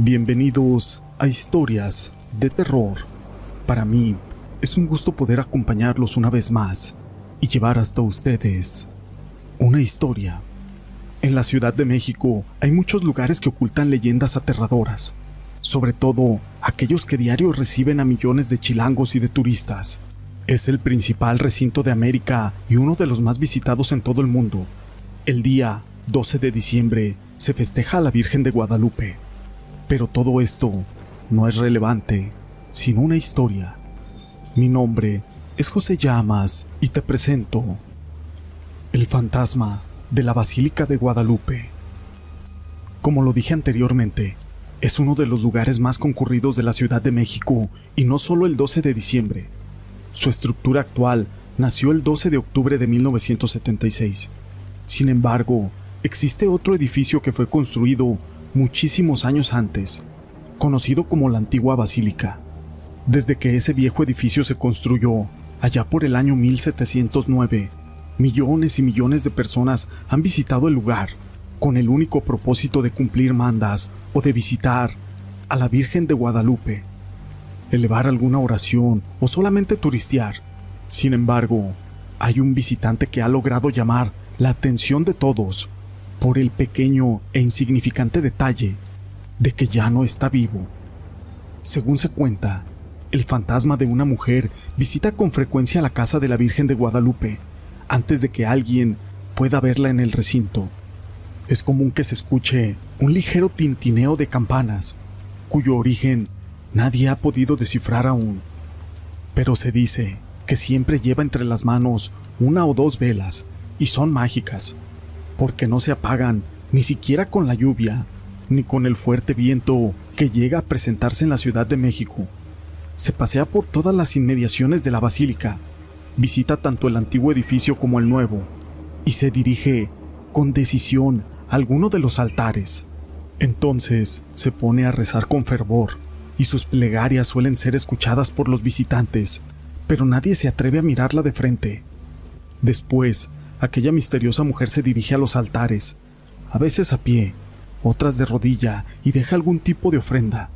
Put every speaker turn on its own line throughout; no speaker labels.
Bienvenidos a Historias de Terror. Para mí es un gusto poder acompañarlos una vez más y llevar hasta ustedes una historia. En la Ciudad de México hay muchos lugares que ocultan leyendas aterradoras, sobre todo aquellos que diario reciben a millones de chilangos y de turistas. Es el principal recinto de América y uno de los más visitados en todo el mundo. El día 12 de diciembre se festeja a la Virgen de Guadalupe pero todo esto no es relevante sin una historia. Mi nombre es José Llamas y te presento el fantasma de la Basílica de Guadalupe. Como lo dije anteriormente, es uno de los lugares más concurridos de la Ciudad de México y no solo el 12 de diciembre. Su estructura actual nació el 12 de octubre de 1976. Sin embargo, existe otro edificio que fue construido muchísimos años antes, conocido como la antigua basílica. Desde que ese viejo edificio se construyó, allá por el año 1709, millones y millones de personas han visitado el lugar con el único propósito de cumplir mandas o de visitar a la Virgen de Guadalupe, elevar alguna oración o solamente turistear. Sin embargo, hay un visitante que ha logrado llamar la atención de todos por el pequeño e insignificante detalle de que ya no está vivo. Según se cuenta, el fantasma de una mujer visita con frecuencia la casa de la Virgen de Guadalupe antes de que alguien pueda verla en el recinto. Es común que se escuche un ligero tintineo de campanas, cuyo origen nadie ha podido descifrar aún. Pero se dice que siempre lleva entre las manos una o dos velas y son mágicas porque no se apagan ni siquiera con la lluvia, ni con el fuerte viento que llega a presentarse en la Ciudad de México. Se pasea por todas las inmediaciones de la basílica, visita tanto el antiguo edificio como el nuevo, y se dirige con decisión a alguno de los altares. Entonces se pone a rezar con fervor, y sus plegarias suelen ser escuchadas por los visitantes, pero nadie se atreve a mirarla de frente. Después aquella misteriosa mujer se dirige a los altares, a veces a pie, otras de rodilla, y deja algún tipo de ofrenda.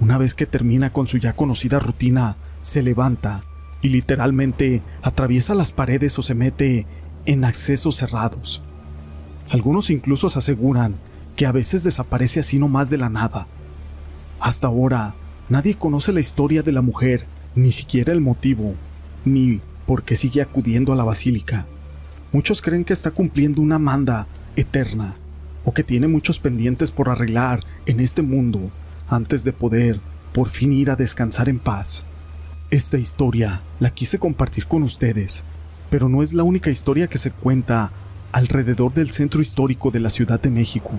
Una vez que termina con su ya conocida rutina, se levanta y literalmente atraviesa las paredes o se mete en accesos cerrados. Algunos incluso aseguran que a veces desaparece así nomás de la nada. Hasta ahora, nadie conoce la historia de la mujer, ni siquiera el motivo, ni por qué sigue acudiendo a la basílica. Muchos creen que está cumpliendo una manda eterna o que tiene muchos pendientes por arreglar en este mundo antes de poder por fin ir a descansar en paz. Esta historia la quise compartir con ustedes, pero no es la única historia que se cuenta alrededor del centro histórico de la Ciudad de México.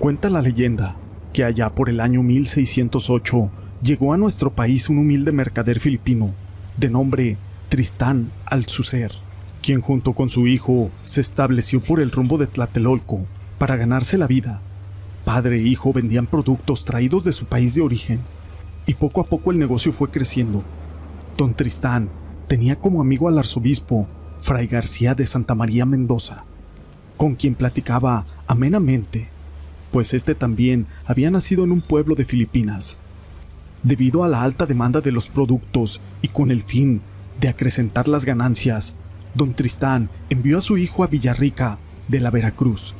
Cuenta la leyenda que allá por el año 1608 llegó a nuestro país un humilde mercader filipino de nombre Tristán Alzucer quien junto con su hijo se estableció por el rumbo de Tlatelolco para ganarse la vida. Padre e hijo vendían productos traídos de su país de origen, y poco a poco el negocio fue creciendo. Don Tristán tenía como amigo al arzobispo Fray García de Santa María Mendoza, con quien platicaba amenamente, pues este también había nacido en un pueblo de Filipinas. Debido a la alta demanda de los productos y con el fin de acrecentar las ganancias, don Tristán envió a su hijo a Villarrica, de la Veracruz,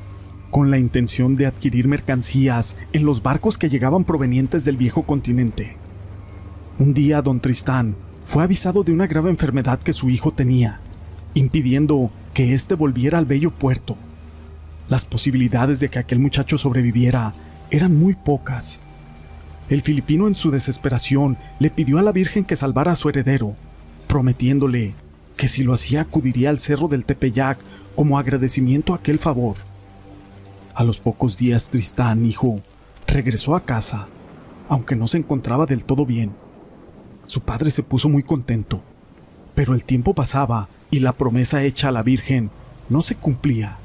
con la intención de adquirir mercancías en los barcos que llegaban provenientes del viejo continente. Un día don Tristán fue avisado de una grave enfermedad que su hijo tenía, impidiendo que éste volviera al bello puerto. Las posibilidades de que aquel muchacho sobreviviera eran muy pocas. El filipino en su desesperación le pidió a la Virgen que salvara a su heredero, prometiéndole que si lo hacía acudiría al cerro del Tepeyac como agradecimiento a aquel favor. A los pocos días Tristán, hijo, regresó a casa, aunque no se encontraba del todo bien. Su padre se puso muy contento, pero el tiempo pasaba y la promesa hecha a la Virgen no se cumplía,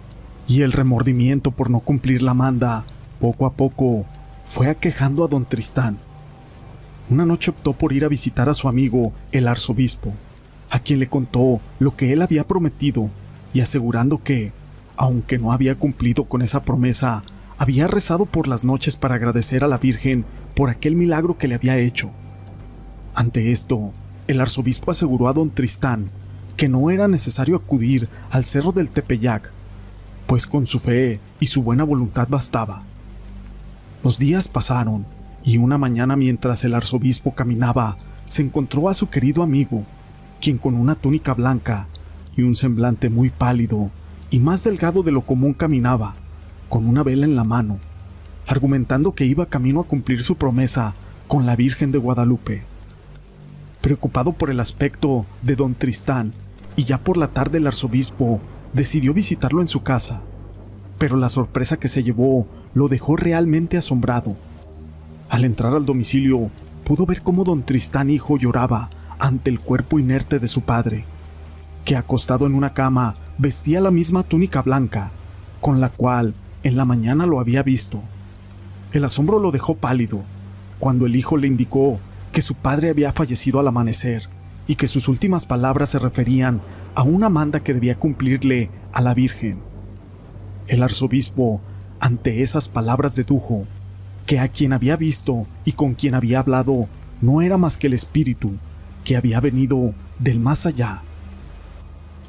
y el remordimiento por no cumplir la manda, poco a poco, fue aquejando a don Tristán. Una noche optó por ir a visitar a su amigo, el arzobispo, a quien le contó lo que él había prometido y asegurando que, aunque no había cumplido con esa promesa, había rezado por las noches para agradecer a la Virgen por aquel milagro que le había hecho. Ante esto, el arzobispo aseguró a don Tristán que no era necesario acudir al cerro del Tepeyac, pues con su fe y su buena voluntad bastaba. Los días pasaron y una mañana mientras el arzobispo caminaba, se encontró a su querido amigo, quien con una túnica blanca y un semblante muy pálido y más delgado de lo común caminaba, con una vela en la mano, argumentando que iba camino a cumplir su promesa con la Virgen de Guadalupe. Preocupado por el aspecto de don Tristán, y ya por la tarde el arzobispo decidió visitarlo en su casa, pero la sorpresa que se llevó lo dejó realmente asombrado. Al entrar al domicilio, pudo ver cómo don Tristán hijo lloraba ante el cuerpo inerte de su padre, que acostado en una cama vestía la misma túnica blanca, con la cual en la mañana lo había visto. El asombro lo dejó pálido, cuando el hijo le indicó que su padre había fallecido al amanecer y que sus últimas palabras se referían a una manda que debía cumplirle a la Virgen. El arzobispo, ante esas palabras dedujo que a quien había visto y con quien había hablado no era más que el espíritu que había venido del más allá.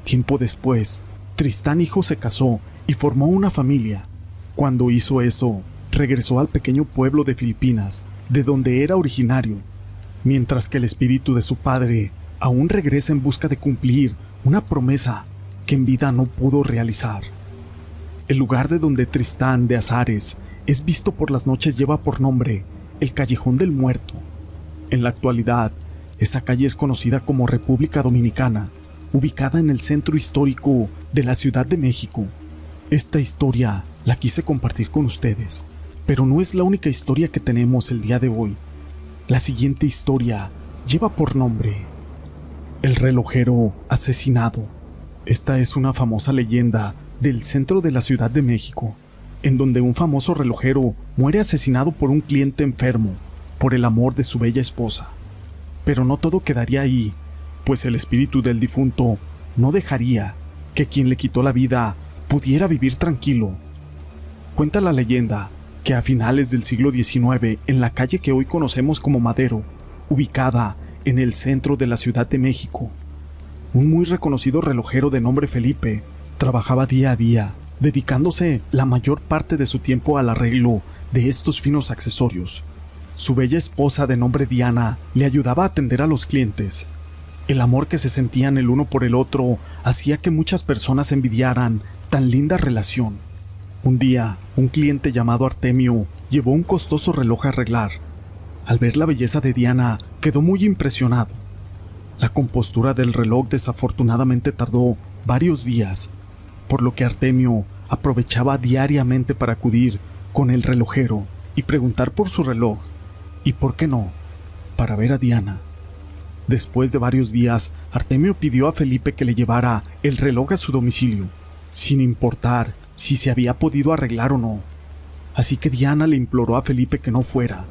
Tiempo después, Tristán hijo se casó y formó una familia. Cuando hizo eso, regresó al pequeño pueblo de Filipinas, de donde era originario, mientras que el espíritu de su padre aún regresa en busca de cumplir una promesa que en vida no pudo realizar. El lugar de donde Tristán de Azares es visto por las noches lleva por nombre el Callejón del Muerto. En la actualidad, esa calle es conocida como República Dominicana, ubicada en el centro histórico de la Ciudad de México. Esta historia la quise compartir con ustedes, pero no es la única historia que tenemos el día de hoy. La siguiente historia lleva por nombre El relojero asesinado. Esta es una famosa leyenda del centro de la Ciudad de México, en donde un famoso relojero muere asesinado por un cliente enfermo por el amor de su bella esposa. Pero no todo quedaría ahí, pues el espíritu del difunto no dejaría que quien le quitó la vida pudiera vivir tranquilo. Cuenta la leyenda que a finales del siglo XIX, en la calle que hoy conocemos como Madero, ubicada en el centro de la Ciudad de México, un muy reconocido relojero de nombre Felipe trabajaba día a día, dedicándose la mayor parte de su tiempo al arreglo de estos finos accesorios. Su bella esposa de nombre Diana le ayudaba a atender a los clientes. El amor que se sentían el uno por el otro hacía que muchas personas envidiaran tan linda relación. Un día, un cliente llamado Artemio llevó un costoso reloj a arreglar. Al ver la belleza de Diana, quedó muy impresionado. La compostura del reloj desafortunadamente tardó varios días, por lo que Artemio aprovechaba diariamente para acudir con el relojero y preguntar por su reloj, y por qué no, para ver a Diana. Después de varios días, Artemio pidió a Felipe que le llevara el reloj a su domicilio, sin importar si se había podido arreglar o no. Así que Diana le imploró a Felipe que no fuera,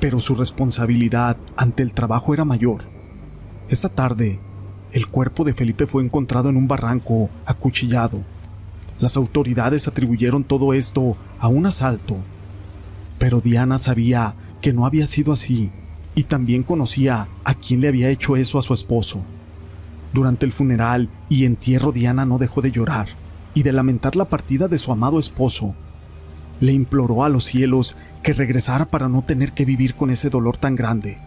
pero su responsabilidad ante el trabajo era mayor. Esa tarde, el cuerpo de Felipe fue encontrado en un barranco, acuchillado. Las autoridades atribuyeron todo esto a un asalto, pero Diana sabía que no había sido así y también conocía a quien le había hecho eso a su esposo. Durante el funeral y entierro Diana no dejó de llorar y de lamentar la partida de su amado esposo. Le imploró a los cielos que regresara para no tener que vivir con ese dolor tan grande.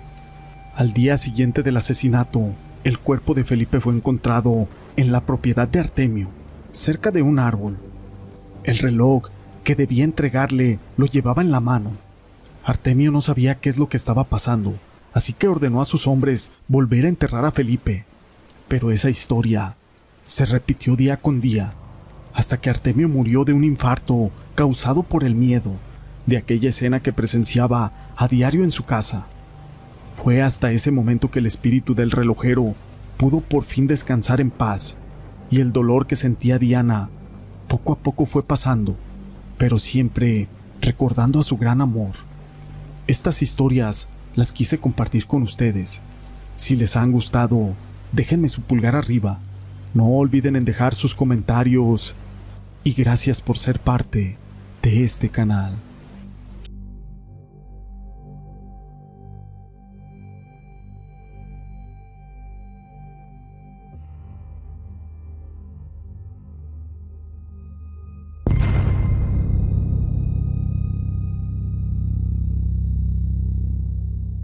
Al día siguiente del asesinato, el cuerpo de Felipe fue encontrado en la propiedad de Artemio, cerca de un árbol. El reloj que debía entregarle lo llevaba en la mano. Artemio no sabía qué es lo que estaba pasando, así que ordenó a sus hombres volver a enterrar a Felipe. Pero esa historia se repitió día con día hasta que Artemio murió de un infarto causado por el miedo de aquella escena que presenciaba a diario en su casa. Fue hasta ese momento que el espíritu del relojero pudo por fin descansar en paz y el dolor que sentía Diana poco a poco fue pasando, pero siempre recordando a su gran amor. Estas historias las quise compartir con ustedes. Si les han gustado, déjenme su pulgar arriba. No olviden en dejar sus comentarios y gracias por ser parte de este canal.